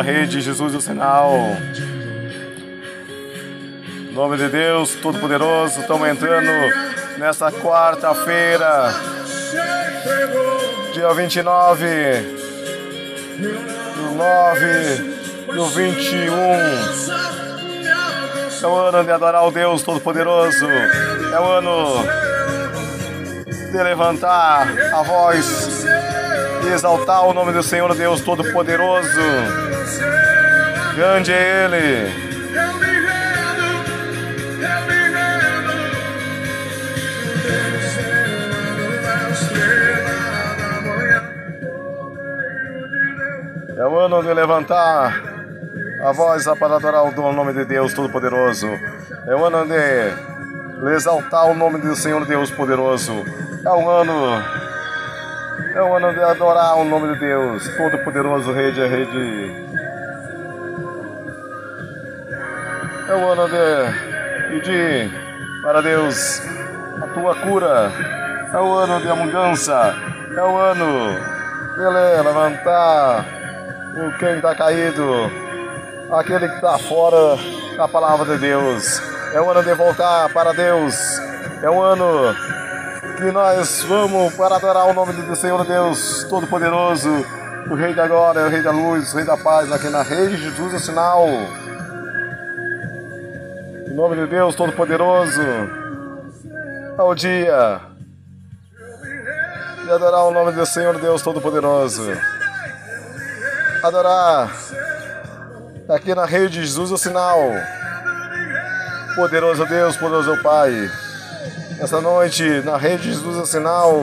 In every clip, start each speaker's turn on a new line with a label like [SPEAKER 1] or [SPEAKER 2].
[SPEAKER 1] a rede Jesus o Sinal. Em nome de Deus Todo-Poderoso, estamos entrando nesta quarta-feira, dia 29 do 9 do 21. É o ano de adorar o Deus Todo-Poderoso. É o ano de levantar a voz e exaltar o nome do Senhor Deus Todo-Poderoso. Grande é Ele. É o ano de levantar a voz para adorar o nome de Deus Todo-Poderoso. É o ano de exaltar o nome do Senhor Deus Poderoso. É um ano. É um ano de adorar o nome de Deus Todo-Poderoso, Rei de Rede. É o ano de pedir para Deus a tua cura. É o ano de abundância. É o ano de le- levantar o quem está caído, aquele que está fora da palavra de Deus. É o ano de voltar para Deus. É o ano que nós vamos para adorar o nome do Senhor Deus Todo-Poderoso, o Rei da Glória, o Rei da Luz, o Rei da Paz, aqui na Rede de Jesus, o sinal. Em nome de Deus Todo-Poderoso, é o dia de adorar o nome do Senhor Deus Todo-Poderoso. Adorar aqui na Rede de Jesus, o sinal. Poderoso Deus, poderoso Pai. Essa noite, na Rede de Jesus, o sinal.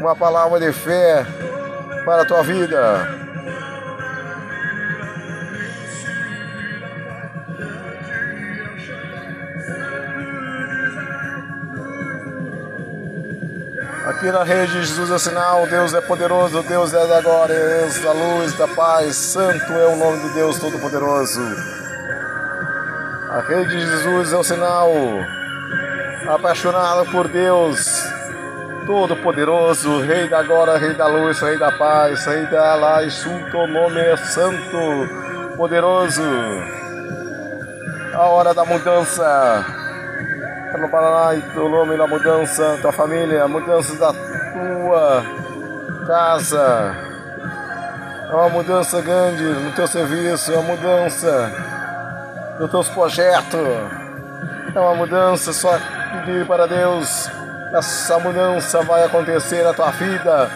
[SPEAKER 1] Uma palavra de fé para a tua vida. Aqui na rede de Jesus é sinal, Deus é poderoso, Deus é da glória, da luz, da paz, santo é o nome de Deus Todo-Poderoso. A rede de Jesus é o sinal, apaixonado por Deus Todo-Poderoso, Rei da glória, Rei da luz, Rei da paz, Rei da lá, o nome é santo, poderoso. A hora da mudança no Paraná e na mudança, tua família, mudança da tua casa. É uma mudança grande no teu serviço, é uma mudança nos teus projetos. É uma mudança só pedir para Deus. Essa mudança vai acontecer na tua vida.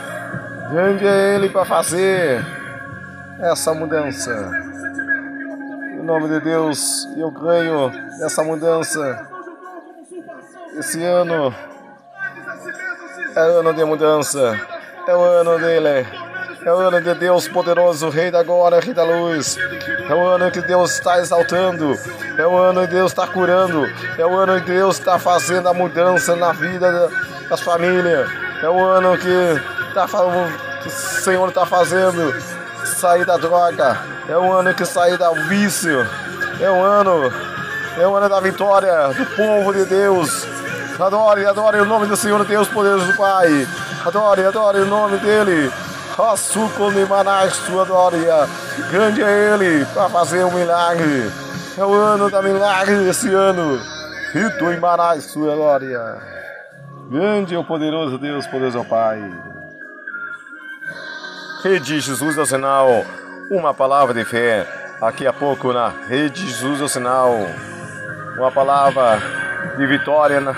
[SPEAKER 1] Grande é Ele para fazer essa mudança. Em nome de Deus, eu creio nessa mudança. Esse ano é ano de mudança, é o ano dele, é o ano de Deus poderoso, Rei da glória, Rei da luz. É o ano que Deus está exaltando, é o ano que Deus está curando, é o ano que Deus está fazendo a mudança na vida da- das famílias. É o ano que, tá, que o Senhor está fazendo sair da droga, é o ano que sair do vício, é o ano é o ano da vitória do povo de Deus. Adore, adore o nome do Senhor Deus, poderoso Pai. Adore, adore o nome dele. Açúcar de Manaus, sua glória. Grande é ele para fazer um milagre. É o ano da milagre esse ano. Rito em Manaus, sua glória. Grande é o poderoso Deus, poderoso Pai. Rede Jesus é o sinal. Uma palavra de fé. Aqui a pouco na Rede Jesus é o sinal. Uma palavra de vitória na.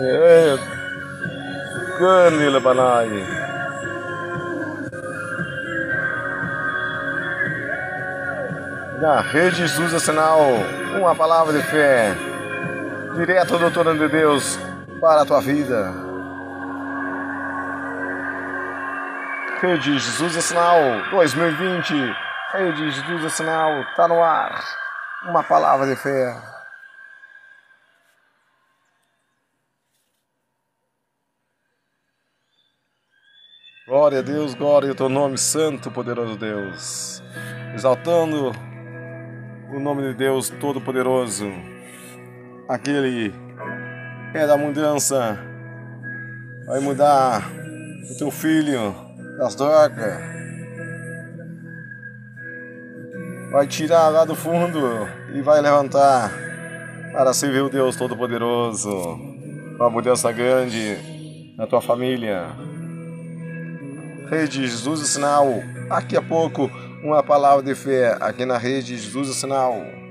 [SPEAKER 1] É. Grande Lebanai. Na Rede Jesus é sinal. Uma palavra de fé. Direto do trono de Deus para a tua vida. Rede Jesus é sinal 2020. Rede Jesus é sinal, tá no ar. Uma palavra de fé.
[SPEAKER 2] Glória a Deus, glória ao teu nome, Santo, poderoso Deus. Exaltando o nome de Deus Todo-Poderoso, aquele que é da mudança, vai mudar o teu filho das drogas, vai tirar lá do fundo e vai levantar para servir o Deus Todo-Poderoso, uma mudança grande na tua família. Rede Jesus Sinal, daqui a pouco uma palavra de fé aqui na Rede Jesus Sinal.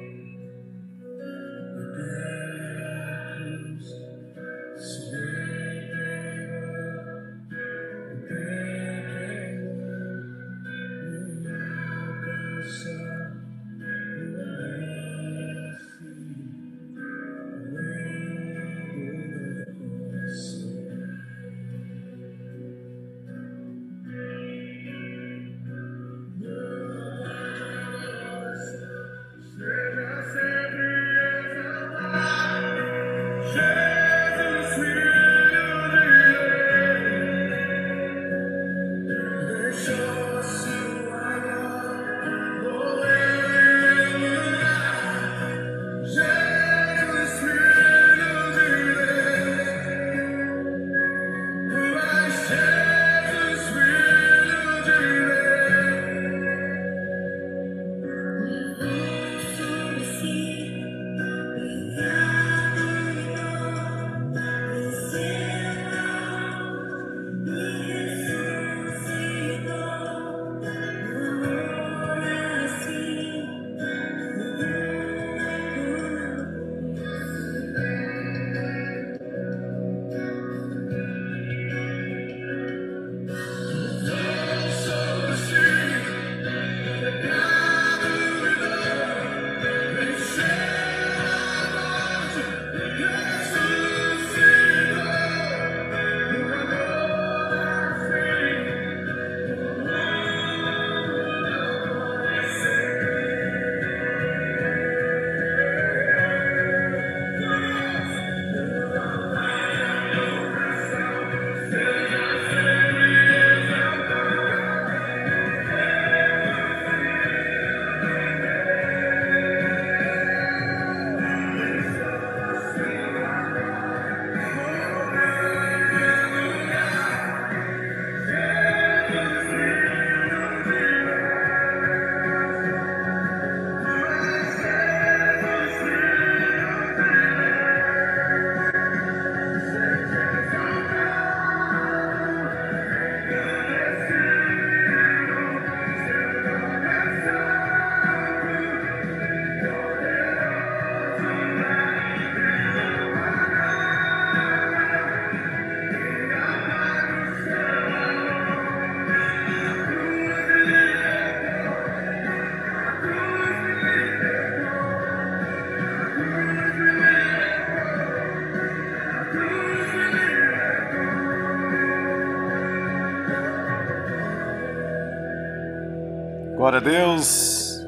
[SPEAKER 1] Glória
[SPEAKER 2] a Deus,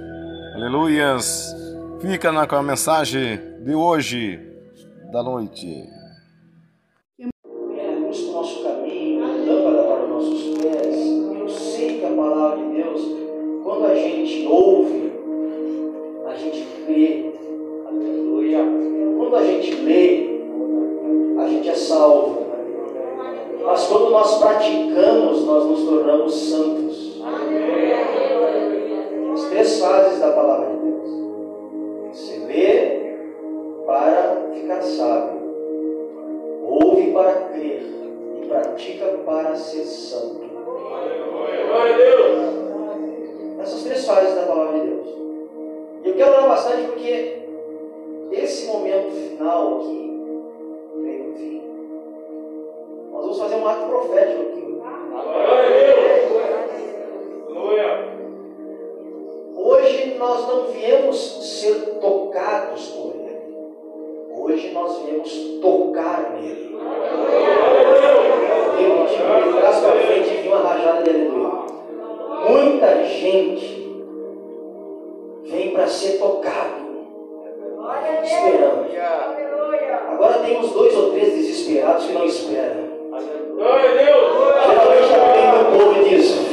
[SPEAKER 2] aleluias. Fica na, com a mensagem de hoje, da noite.
[SPEAKER 3] Nós não viemos ser tocados por Ele. Hoje nós viemos tocar nele. Repetir de trás para frente e vi uma rajada de aleluia. Muita gente vem para ser tocado. Esperando. Agora tem uns dois ou três desesperados que não esperam. Geralmente é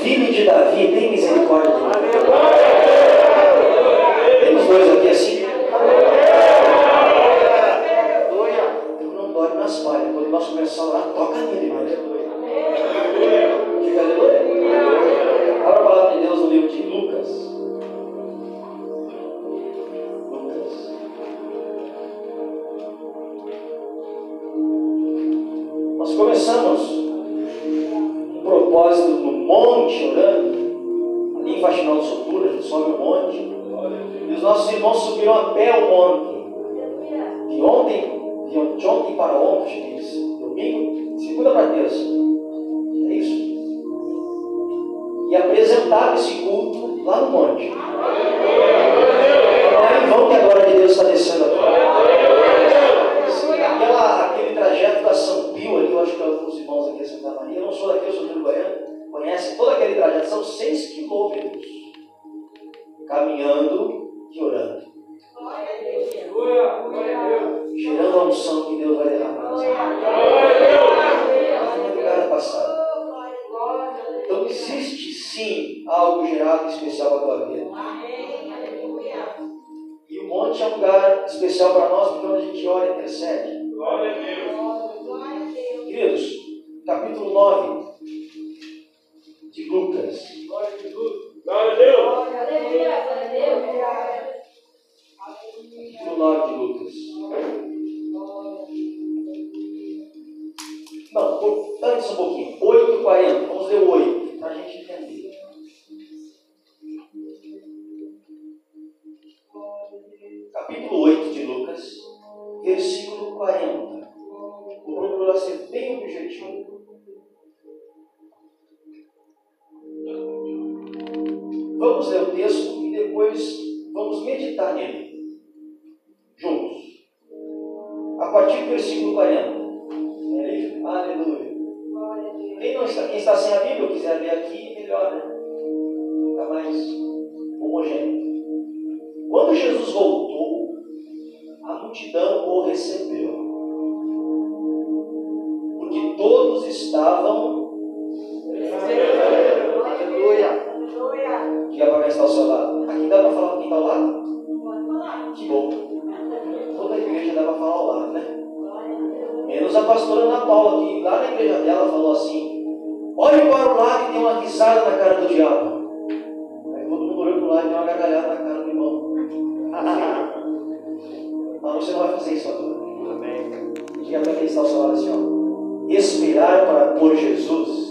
[SPEAKER 3] vem no Davi, tem misericórdia de mim. Gerado especial para a tua vida. E o monte é um lugar especial para nós porque onde a gente ora e intercede. Queridos, capítulo 9 de Lucas. Capítulo 9 de Lucas. Não, antes um pouquinho. 8h40. Vamos ler o 8, para a gente entender. Versículo 40. Vou procurar ser bem objetivo. Vamos ler o texto e depois vamos meditar nele. Juntos. A partir do versículo 40. Aleluia. Quem, não está, quem está sem a Bíblia, quiser ler aqui, melhor, né? Fica mais homogêneo. Quando Jesus voltou, a multidão o recebeu. Porque todos estavam. Aleluia. Diga para quem está ao seu lado. Aqui dá para falar com quem está ao lado? Que bom. Toda a igreja dá para falar ao lado, né? Menos a pastora Ana Paula, que lá na igreja dela falou assim: olhe para o lado e tem uma risada na cara do diabo. Aí todo mundo olhou para o lado e deu uma gargalhada na cara do irmão. Você não vai fazer isso agora. Diga para quem está ao seu lado assim: ó, esperar para por Jesus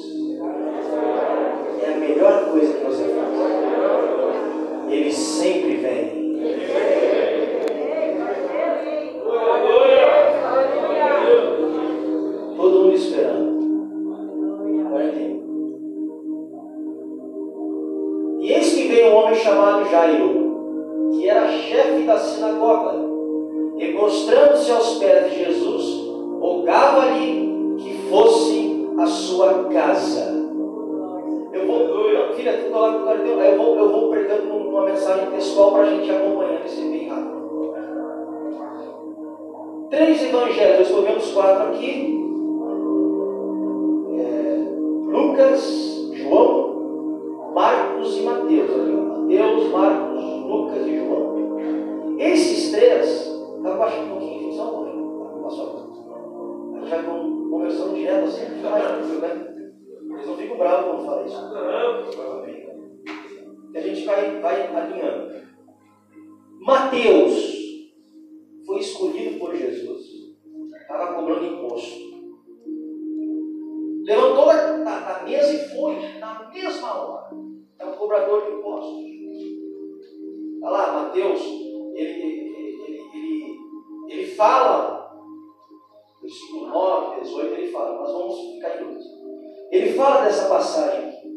[SPEAKER 3] Ele fala dessa passagem aqui.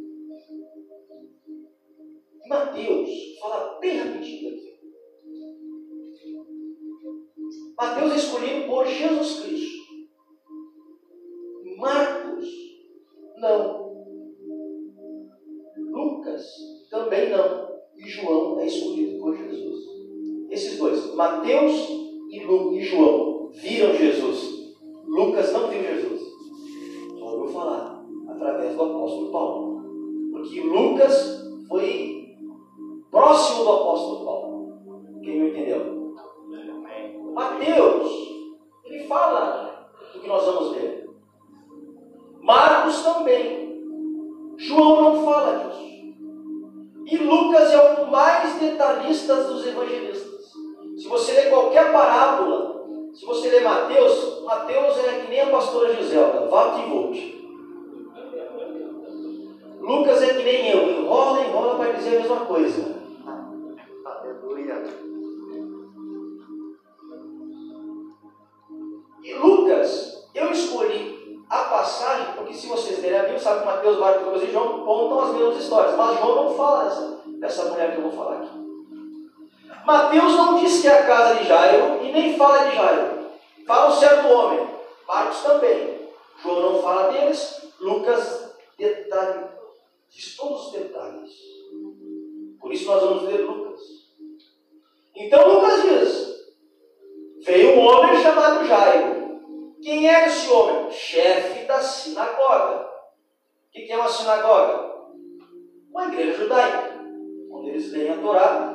[SPEAKER 3] Mateus fala bem rapidinho aqui. Mateus é escolhido por Jesus Cristo. Porque contam as mesmas histórias, mas João não fala dessa, dessa mulher que eu vou falar aqui. Mateus não diz que é a casa de Jairo e nem fala de Jairo. Fala um certo homem. Marcos também. João não fala deles. Lucas detalhe, diz todos os detalhes. Por isso nós vamos ler Lucas. Então Lucas diz: Veio um homem chamado Jairo. Quem era esse homem? Chefe da sinagoga. O que é uma sinagoga? Uma igreja judaica, onde eles leem a Torá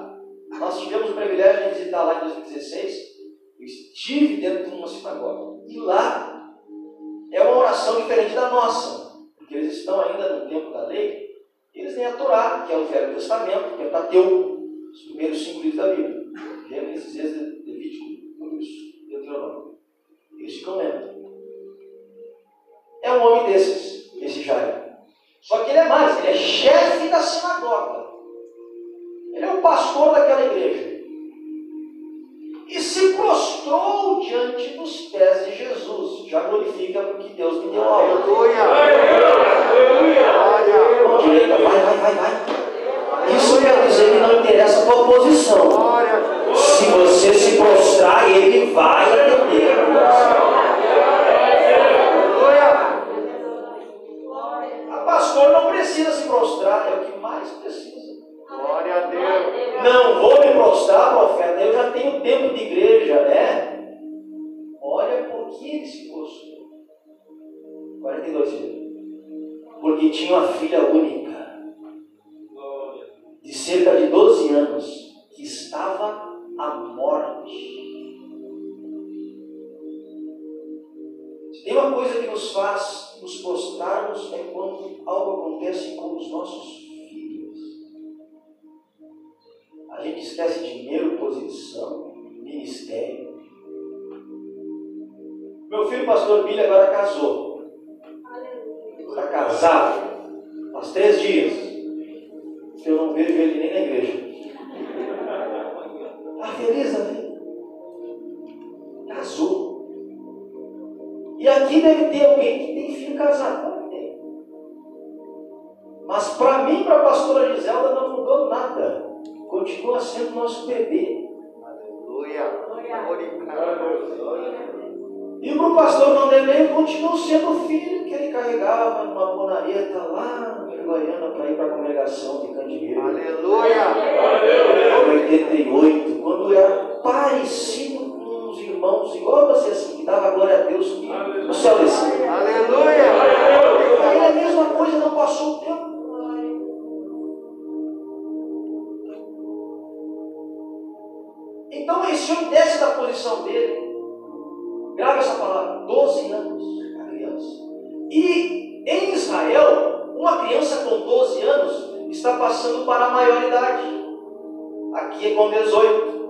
[SPEAKER 3] nós tivemos o privilégio de visitar lá em 2016. Eu estive dentro de uma sinagoga. E lá é uma oração diferente da nossa. Porque eles estão ainda no tempo da lei. Eles têm a Torá, que é o Velho Testamento, que é o Tateu, os primeiros cinco livros da Bíblia. Gênesis, Êxodo, Levítico, Números, Deuteronômio. Eles ficam lendo. É um homem desses, esse Jair. Só que ele é mais, ele é chefe da sinagoga. Ele é o pastor daquela igreja. E se prostrou diante dos pés de Jesus. Já glorifica porque Deus me deu aula.
[SPEAKER 4] Aleluia.
[SPEAKER 3] Mão direita, vai, vai, vai, vai. Isso quer dizer que não interessa a tua posição. Se você se prostrar, ele vai atender.
[SPEAKER 4] Aleluia.
[SPEAKER 3] Prostrar, profeta, eu já tenho tempo de igreja, né? Olha por que ele se prostrou. 42 filhos. Porque tinha uma filha única, de cerca de 12 anos, que estava à morte. Se tem uma coisa que nos faz Gente esquece dinheiro, posição, ministério. Meu filho, pastor Billy, agora casou. Está casado. Faz três dias. Eu não vejo ele nem na igreja. Está feliz, né? Casou. E aqui deve ter alguém que tem filho casado. Mas para mim, para a pastora Giselda, não mudou nada. Continua sendo nosso bebê.
[SPEAKER 4] Aleluia. Glória.
[SPEAKER 3] E para o pastor Vanderlei continua sendo o filho que ele carregava numa bonareta lá em Goiânia para ir para a congregação de Candeeiro.
[SPEAKER 4] Aleluia.
[SPEAKER 3] Em 88, quando era parecido com uns irmãos, igual você assim, que dava glória a Deus que o céu descia.
[SPEAKER 4] Aleluia.
[SPEAKER 3] Aí a mesma coisa, não passou o tempo. Homem desce da posição dele, grava essa palavra, 12 anos, a criança. E em Israel, uma criança com 12 anos está passando para a maioridade. Aqui é com 18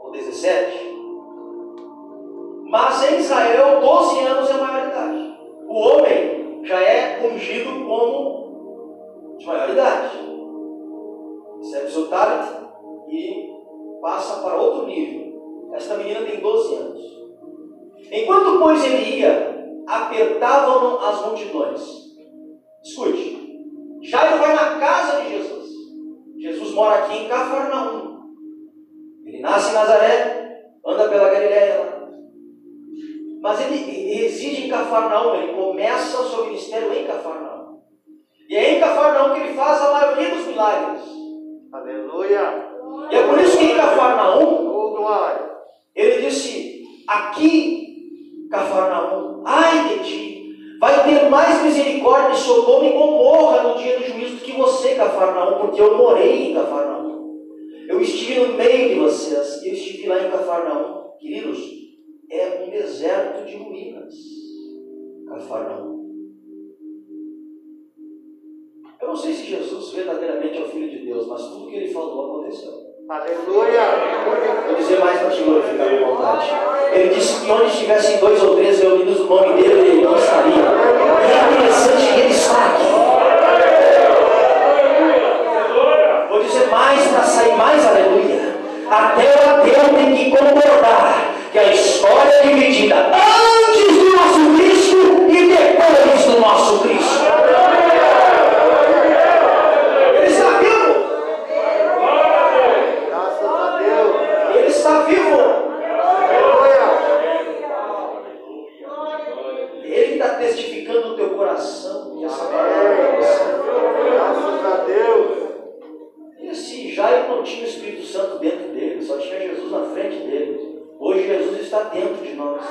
[SPEAKER 3] ou 17. Mas em Israel, 12 anos é a maioridade. O homem já é ungido como de maioridade. Recebe seu talent passa para outro nível. Esta menina tem 12 anos. Enquanto, pois, ele ia, apertavam-no as multidões. Escute, Jairo vai na casa de Jesus. Jesus mora aqui em Cafarnaum. Ele nasce em Nazaré, anda pela Galiléia. Mas ele reside em Cafarnaum, ele começa o seu ministério em Cafarnaum. E é em Cafarnaum que ele faz a maioria dos milagres.
[SPEAKER 4] Aleluia.
[SPEAKER 3] E é por isso que em Cafarnaum, ele disse: Aqui, Cafarnaum, ai de ti, vai ter mais misericórdia misericórdia de Sodoma e Gomorra no dia do juízo do que você, Cafarnaum, porque eu morei em Cafarnaum. Eu estive no meio de vocês, eu estive lá em Cafarnaum. Queridos, é um deserto de ruínas. Cafarnaum. Eu não sei se Jesus verdadeiramente é o Filho de Deus, mas tudo que ele falou aconteceu.
[SPEAKER 4] Aleluia.
[SPEAKER 3] Vou dizer mais para te glorificar com vontade. Ele disse que onde estivessem dois ou três reunidos no nome dele, ele não estaria. E é interessante que ele está aqui. Vou dizer mais para sair mais aleluia. Até o ateu tem que concordar que a história é dividida antes do nosso Cristo e depois do nosso Cristo. Ele está vivo.
[SPEAKER 4] Graças a Deus.
[SPEAKER 3] Ele está vivo.
[SPEAKER 4] Aleluia.
[SPEAKER 3] Ele que está testificando no teu coração que essa palavra é você.
[SPEAKER 4] Graças a Deus.
[SPEAKER 3] Esse Jairo não tinha o Espírito Santo dentro dele, só tinha Jesus na frente dele. Hoje Jesus está dentro de nós.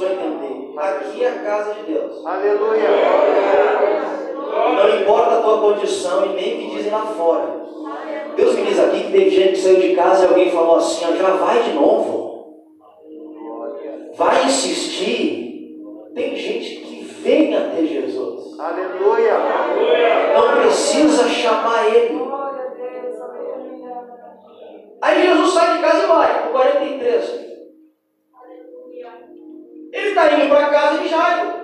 [SPEAKER 3] Vão entender. Aqui é a casa de Deus.
[SPEAKER 4] Aleluia.
[SPEAKER 3] Não importa a tua condição e nem o que dizem lá fora. Deus me diz aqui que teve gente que saiu de casa e alguém falou assim: ó, já vai de novo. Vai insistir. Tem gente que vem até Jesus.
[SPEAKER 4] Aleluia.
[SPEAKER 3] Não precisa chamar ele. Aí Jesus sai de casa e vai, no 43. Ele está indo para a casa de Jairo.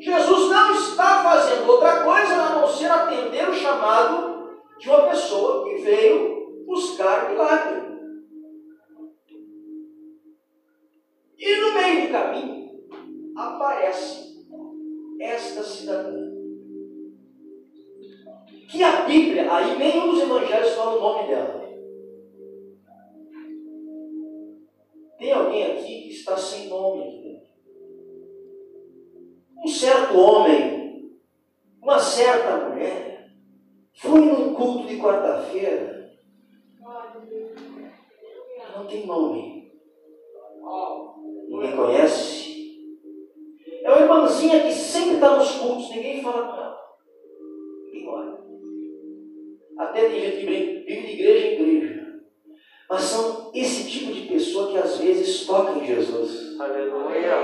[SPEAKER 3] Jesus não está fazendo outra coisa a não ser atender o chamado de uma pessoa que veio buscar milagre. E no meio do caminho aparece esta cidadã. Que a Bíblia, aí nenhum dos evangelhos fala o nome dela. Está sem nome aqui dentro. Um certo homem, uma certa mulher, foi num culto de quarta-feira. Não tem nome. Ninguém conhece. É uma irmãzinha que sempre está nos cultos, ninguém fala com ela. Ninguém olha. Até tem gente que brinca, vive de igreja em igreja. Mas são esse tipo de pessoa que às vezes toca em Jesus
[SPEAKER 4] Aleluia.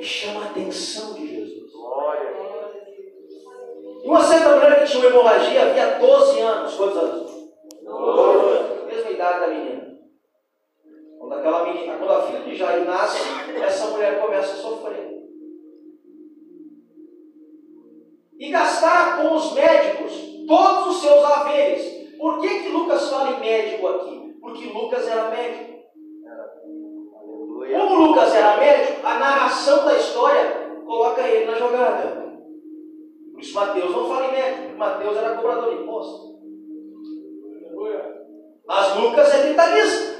[SPEAKER 3] e chama a atenção de Jesus.
[SPEAKER 4] Glória.
[SPEAKER 3] E uma certa mulher que tinha uma hemorragia havia 12 anos. Quantos anos? 12. Mesma idade da menina. Quando, aquela menina, quando a filha de Jair nasce, essa mulher começa a sofrer. E gastar com os médicos todos os seus haveres. Por que, que Lucas fala em médico aqui? Porque Lucas era médico. Como Lucas era médico, a narração da história coloca ele na jogada. Por isso Mateus não fala em médico, porque Mateus era cobrador de imposto. Mas Lucas é detalhista.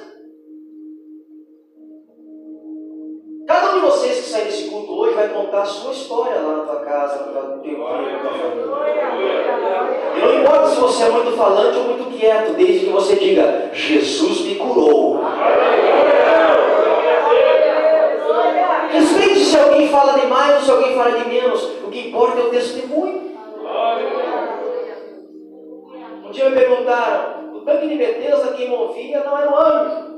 [SPEAKER 3] Vocês que sair desse culto hoje vai contar a sua história lá na tua casa, no teu. E não importa se você é muito falante ou muito quieto, desde que você diga, Jesus me curou. Respeite se alguém fala demais ou se alguém fala de menos. O que importa é o testemunho. Um dia me perguntaram, o tanque de Betesda quem movia não era um anjo.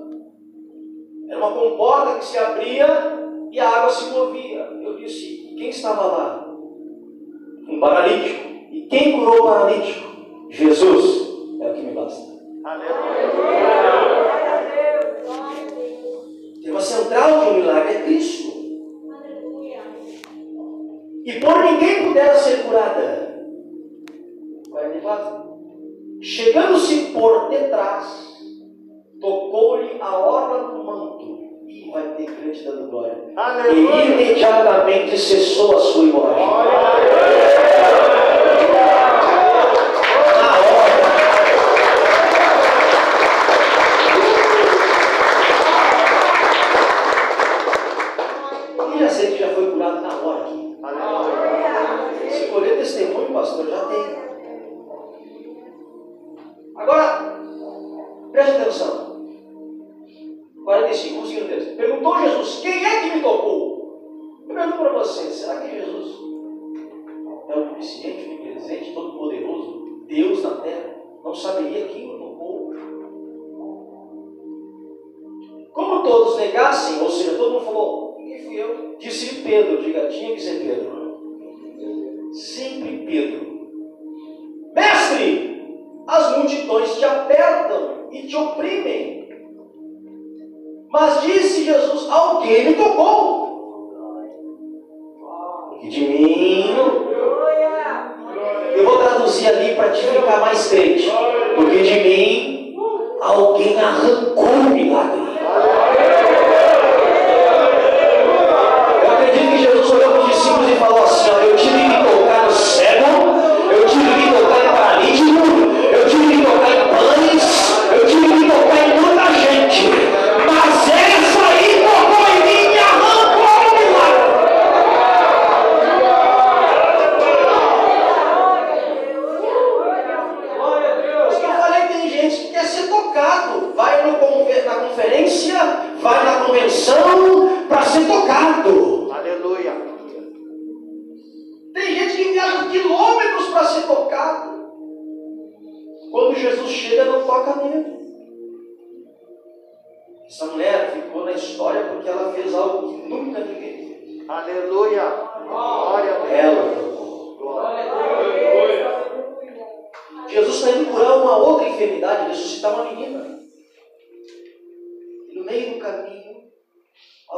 [SPEAKER 3] Era uma comporta que se abria e a água se movia. Eu disse: quem estava lá? Um paralítico. E quem curou o paralítico? Jesus é o que me basta.
[SPEAKER 4] Aleluia.
[SPEAKER 3] Tem uma central de um milagre, é Cristo. E por ninguém pudera ser curada. 44. Chegando-se por detrás, tocou-lhe a orla do manto e vai ter crente dando glória.
[SPEAKER 4] Aleluia.
[SPEAKER 3] E imediatamente cessou a sua imagem.
[SPEAKER 4] Aleluia.
[SPEAKER 3] Na hora. todos negassem, ou seja, todo mundo falou, ninguém fui eu, disse Pedro, diga, tinha que ser Pedro. Sempre Pedro. Mestre, as multidões te apertam e te oprimem. Mas disse Jesus, alguém me tocou. E de mim. Eu vou traduzir ali para te ficar mais crente. Porque de mim alguém arrancou o milagre.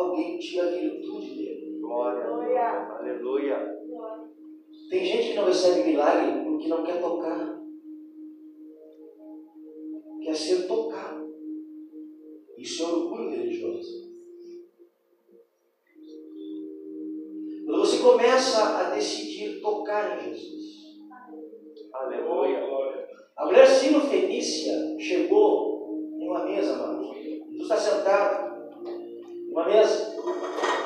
[SPEAKER 3] alguém tira a virtude dele.
[SPEAKER 4] Glória. Glória. Aleluia.
[SPEAKER 3] Tem gente que não recebe milagre porque não quer tocar. Quer ser tocado. Isso é orgulho religioso. Quando você começa a decidir tocar em Jesus.
[SPEAKER 4] Aleluia. Aleluia.
[SPEAKER 3] A mulher sino-fenícia chegou em uma mesa, mano. Jesus está sentado não é?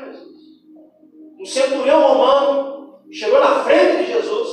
[SPEAKER 3] Jesus. Um centurião romano chegou na frente de Jesus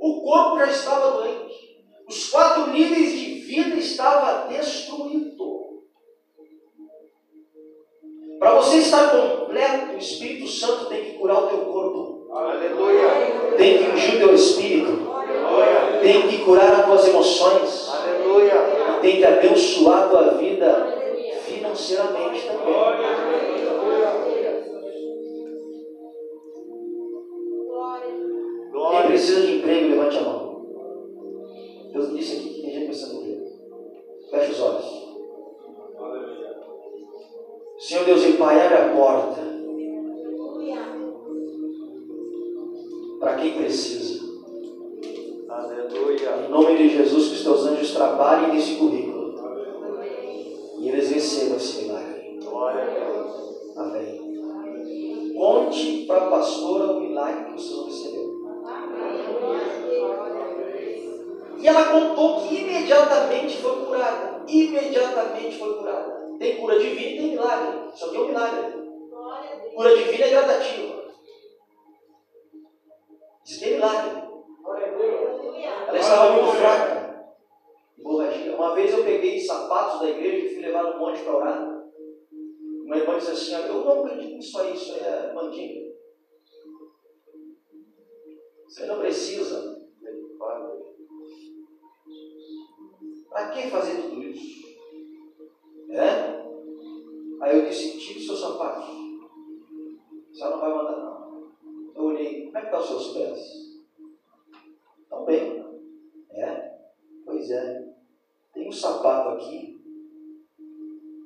[SPEAKER 3] O corpo já estava doente. Os quatro níveis de vida estavam destruídos. Para você estar completo, o Espírito Santo tem que curar o teu corpo.
[SPEAKER 4] Aleluia.
[SPEAKER 3] Tem que ungir o teu espírito.
[SPEAKER 4] Aleluia.
[SPEAKER 3] Tem que curar as tuas emoções.
[SPEAKER 4] Aleluia.
[SPEAKER 3] Tem que abençoar a tua vida financeiramente também. sentido seu sapato? Você não vai mandar, não. Eu olhei, como é que estão os seus pés? Estão bem. É? Pois é. Tem um sapato aqui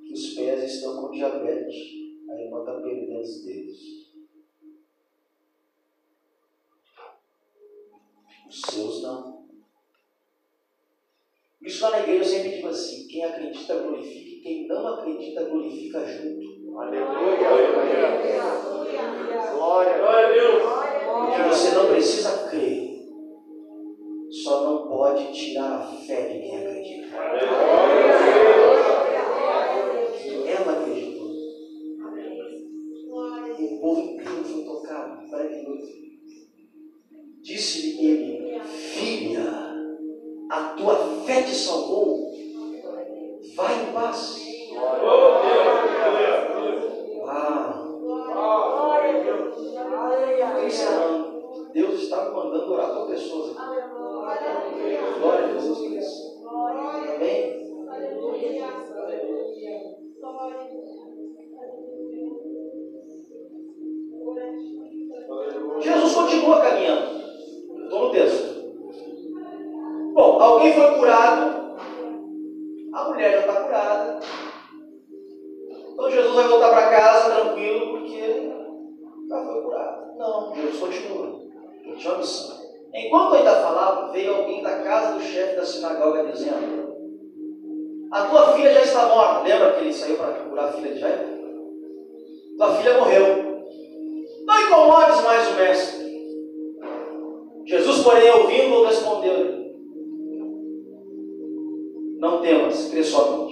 [SPEAKER 3] que os pés estão com diabetes. A irmã está perdendo os dedos. Os seus não. Isso lá na igreja eu sempre digo assim: quem acredita glorifica e quem não acredita glorifica junto.
[SPEAKER 4] Aleluia. Aleluia. Glória. Glória a Deus.
[SPEAKER 3] E você não precisa crer da sinagoga dizendo: A tua filha já está morta. Lembra que ele saiu para curar a filha de Jair? Tua filha morreu. Não incomodes mais o mestre. Jesus, porém, ouvindo, respondeu-lhe: Não temas, crê somente.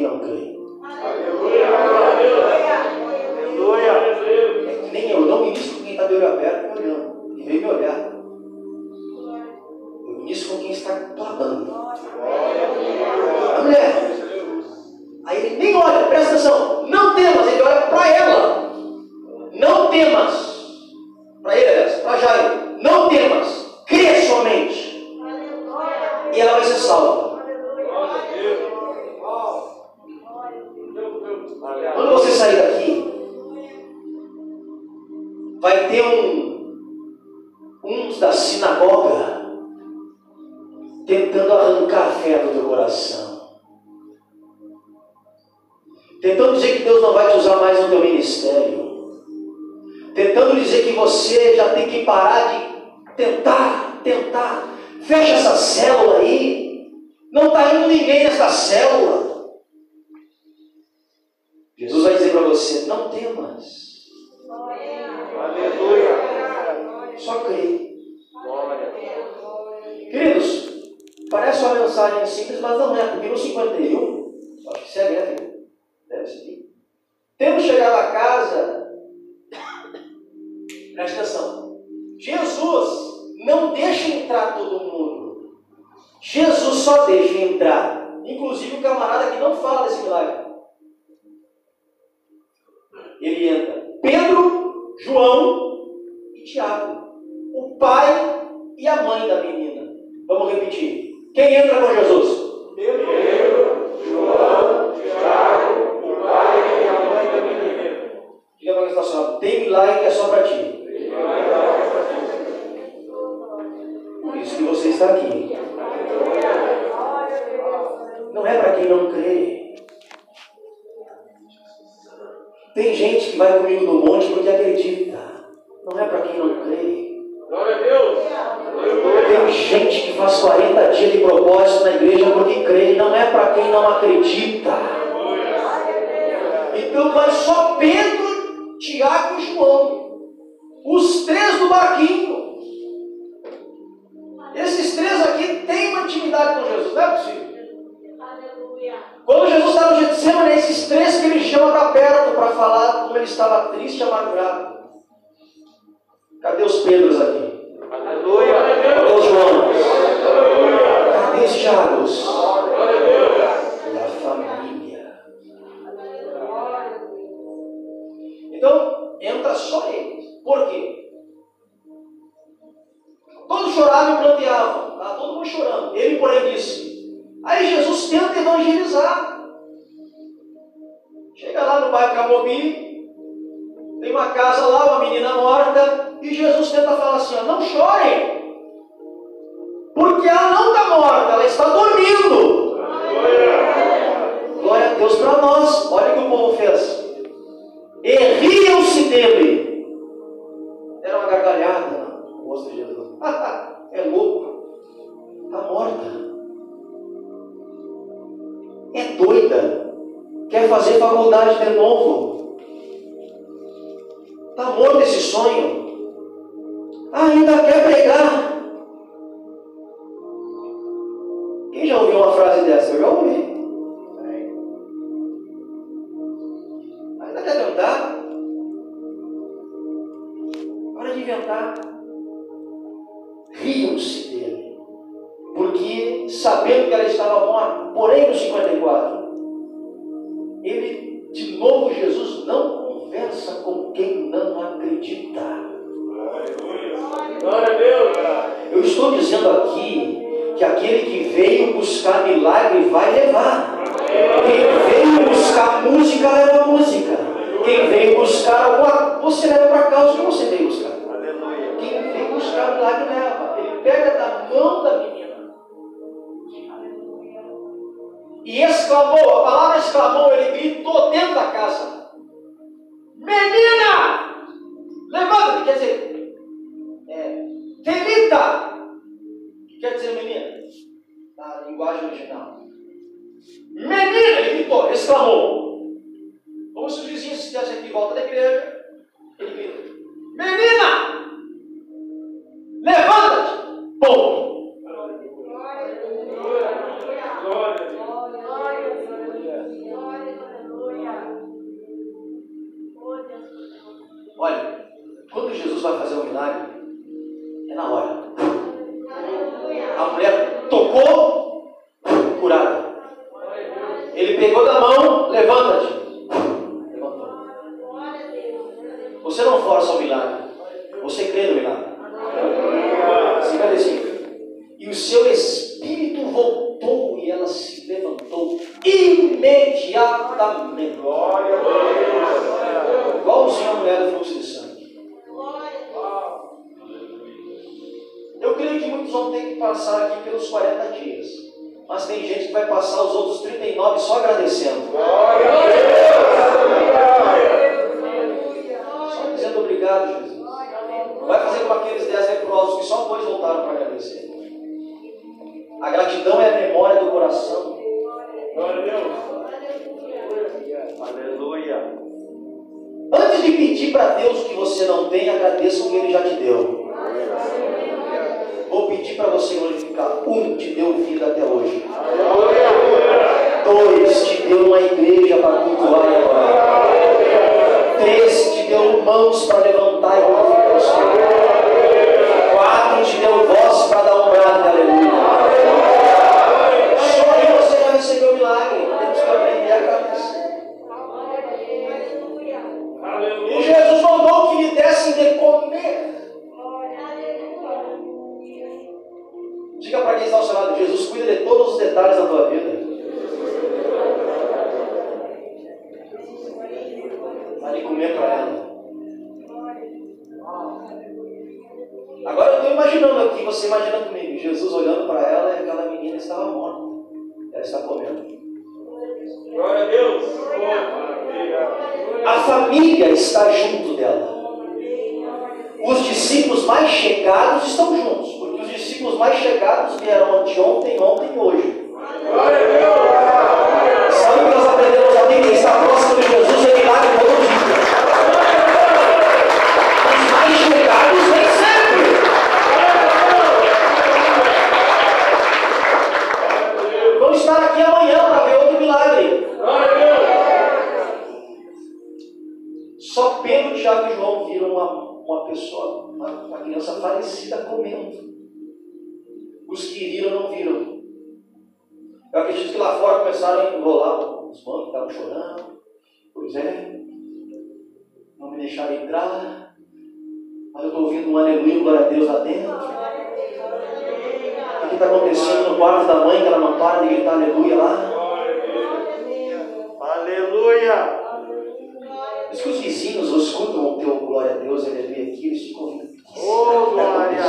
[SPEAKER 3] Lòng não fala desse milagre. Ele entra. Pedro, João e Tiago. O pai e a mãe da menina. Vamos repetir. Quem entra com Jesus?
[SPEAKER 4] Pedro, João, Tiago, o pai e a mãe da menina.
[SPEAKER 3] Diga para quem está falando. Tem milagre que é só para ti. Por isso que você está aqui. Não crê. Tem gente que vai comigo no monte porque acredita. Não é para quem não crê.
[SPEAKER 4] Glória a Deus.
[SPEAKER 3] Tem gente que faz 40 dias de propósito na igreja porque crê. Não é para quem não acredita. Então vai só Pedro, Tiago e João. Os três do barquinho. Esses três aqui têm uma intimidade com Jesus, não é possível. Quando Jesus estava no Getsemane, é esses três que ele chama para perto para falar como ele estava triste e amargurado. Cadê os Pedros aqui?
[SPEAKER 4] Aleluia.
[SPEAKER 3] Cadê os João? Cadê os
[SPEAKER 4] Deus.
[SPEAKER 3] E a família. Então, entra só eles. Por quê? Todos choravam e planteavam. Estava todo mundo chorando. Ele, porém, disse. Aí Jesus tenta evangelizar. Chega lá no bairro Camobi, tem uma casa lá, uma menina morta, e Jesus tenta falar assim: ó, não chorem, porque ela não está morta, ela está dormindo. Glória a Deus para nós. Olha o que o povo fez. E riam-se dele. Faculdade de novo.
[SPEAKER 4] Aleluia!
[SPEAKER 3] Mas que os vizinhos escutam o teu glória a Deus, aleluia, é aqui, eles ficam ouvindo.
[SPEAKER 4] Oh, glória!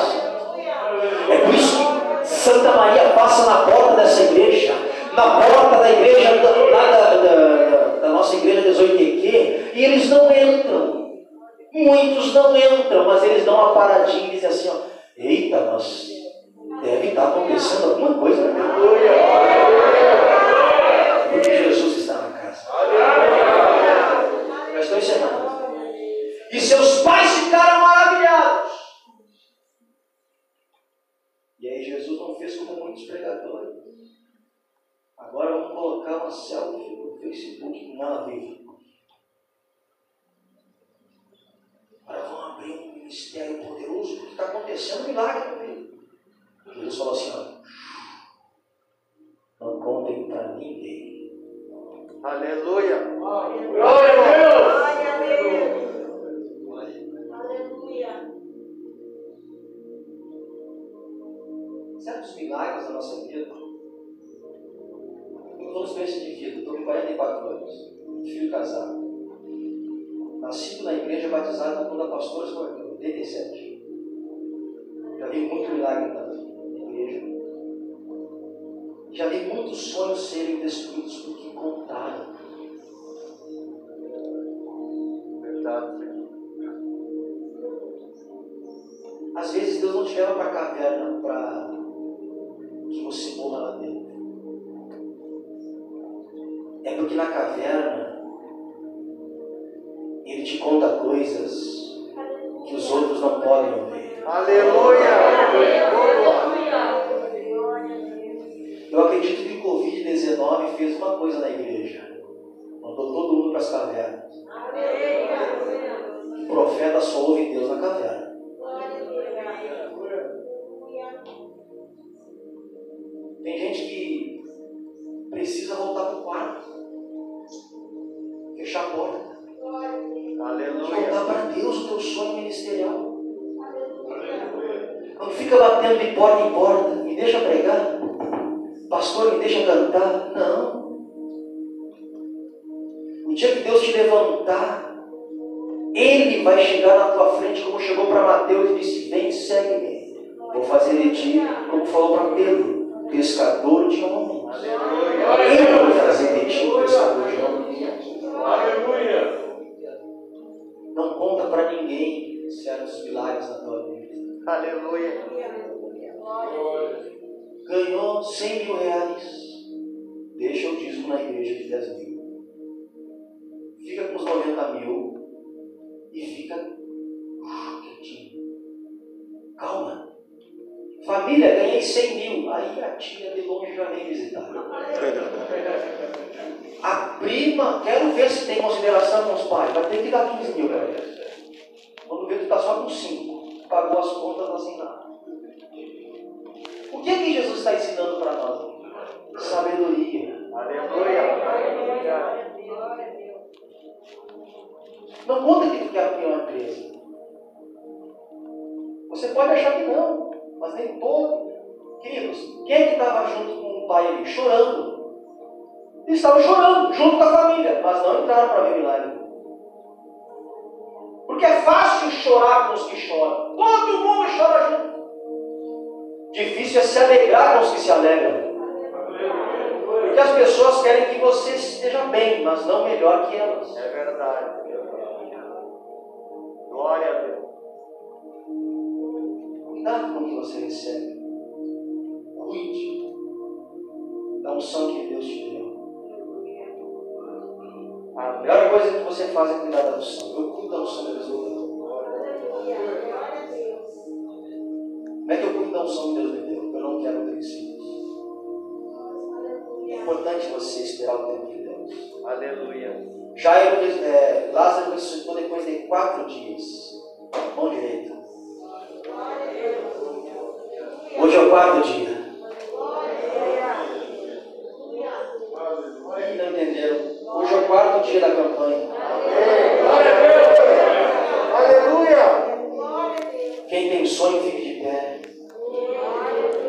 [SPEAKER 3] É por isso que Santa Maria passa na porta dessa igreja, na porta da igreja, da, da, da nossa igreja 18Q, e eles não entram. Muitos não entram, mas eles dão uma paradinha e dizem assim: ó, eita, nós deve estar acontecendo alguma coisa. Né? Aleluia! ficaram maravilhados. E aí Jesus não fez como muitos pregadores. Agora vamos colocar uma selfie no Facebook, nada Agora vamos abrir um ministério poderoso, que está acontecendo milagre no meio. Jesus falou assim, ó, não contem para ninguém.
[SPEAKER 4] Aleluia! Glória a Deus!
[SPEAKER 3] nossa vida. meses de vida, estou com 44 anos, filho casado. Nascido na igreja, Batizada, quando a pastora com 87. Já vi muito milagre na igreja. Já vi muitos sonhos serem destruídos porque contaram. Na caverna ele te conta coisas Vai ter que dar 15 mil, galera. Quando vê, tu está só com 5. Pagou as contas, não sem nada. O que é que Jesus está ensinando para nós? Sabedoria.
[SPEAKER 4] Aleluia.
[SPEAKER 3] Não conta que tu quer abrir uma empresa. Você pode achar que não, mas nem todo. Queridos, quem é que estava junto com o pai ali? Chorando. Eles estavam chorando, junto com a família, mas não entraram para ver milagre. Porque é fácil chorar com os que choram. Todo mundo chora junto. Difícil é se alegrar com os que se alegram. Porque as pessoas querem que você esteja bem, mas não melhor que elas.
[SPEAKER 4] É verdade. Glória a Deus.
[SPEAKER 3] Cuidado com o que você recebe. Cuide da unção que Deus te deu. A melhor coisa que você faz é cuidar da unção. Eu cuido da unção que Deus me deu. Como é que eu cuido da unção que Deus me deu? Eu não quero ter filhos. É importante você esperar o tempo de Deus.
[SPEAKER 4] Aleluia.
[SPEAKER 3] Jairo, é, Lázaro ressuscitou depois de quatro dias. Mão direita. Hoje é o quarto dia. O quarto dia da campanha.
[SPEAKER 4] Glória a Deus. Aleluia.
[SPEAKER 3] Quem tem sonho.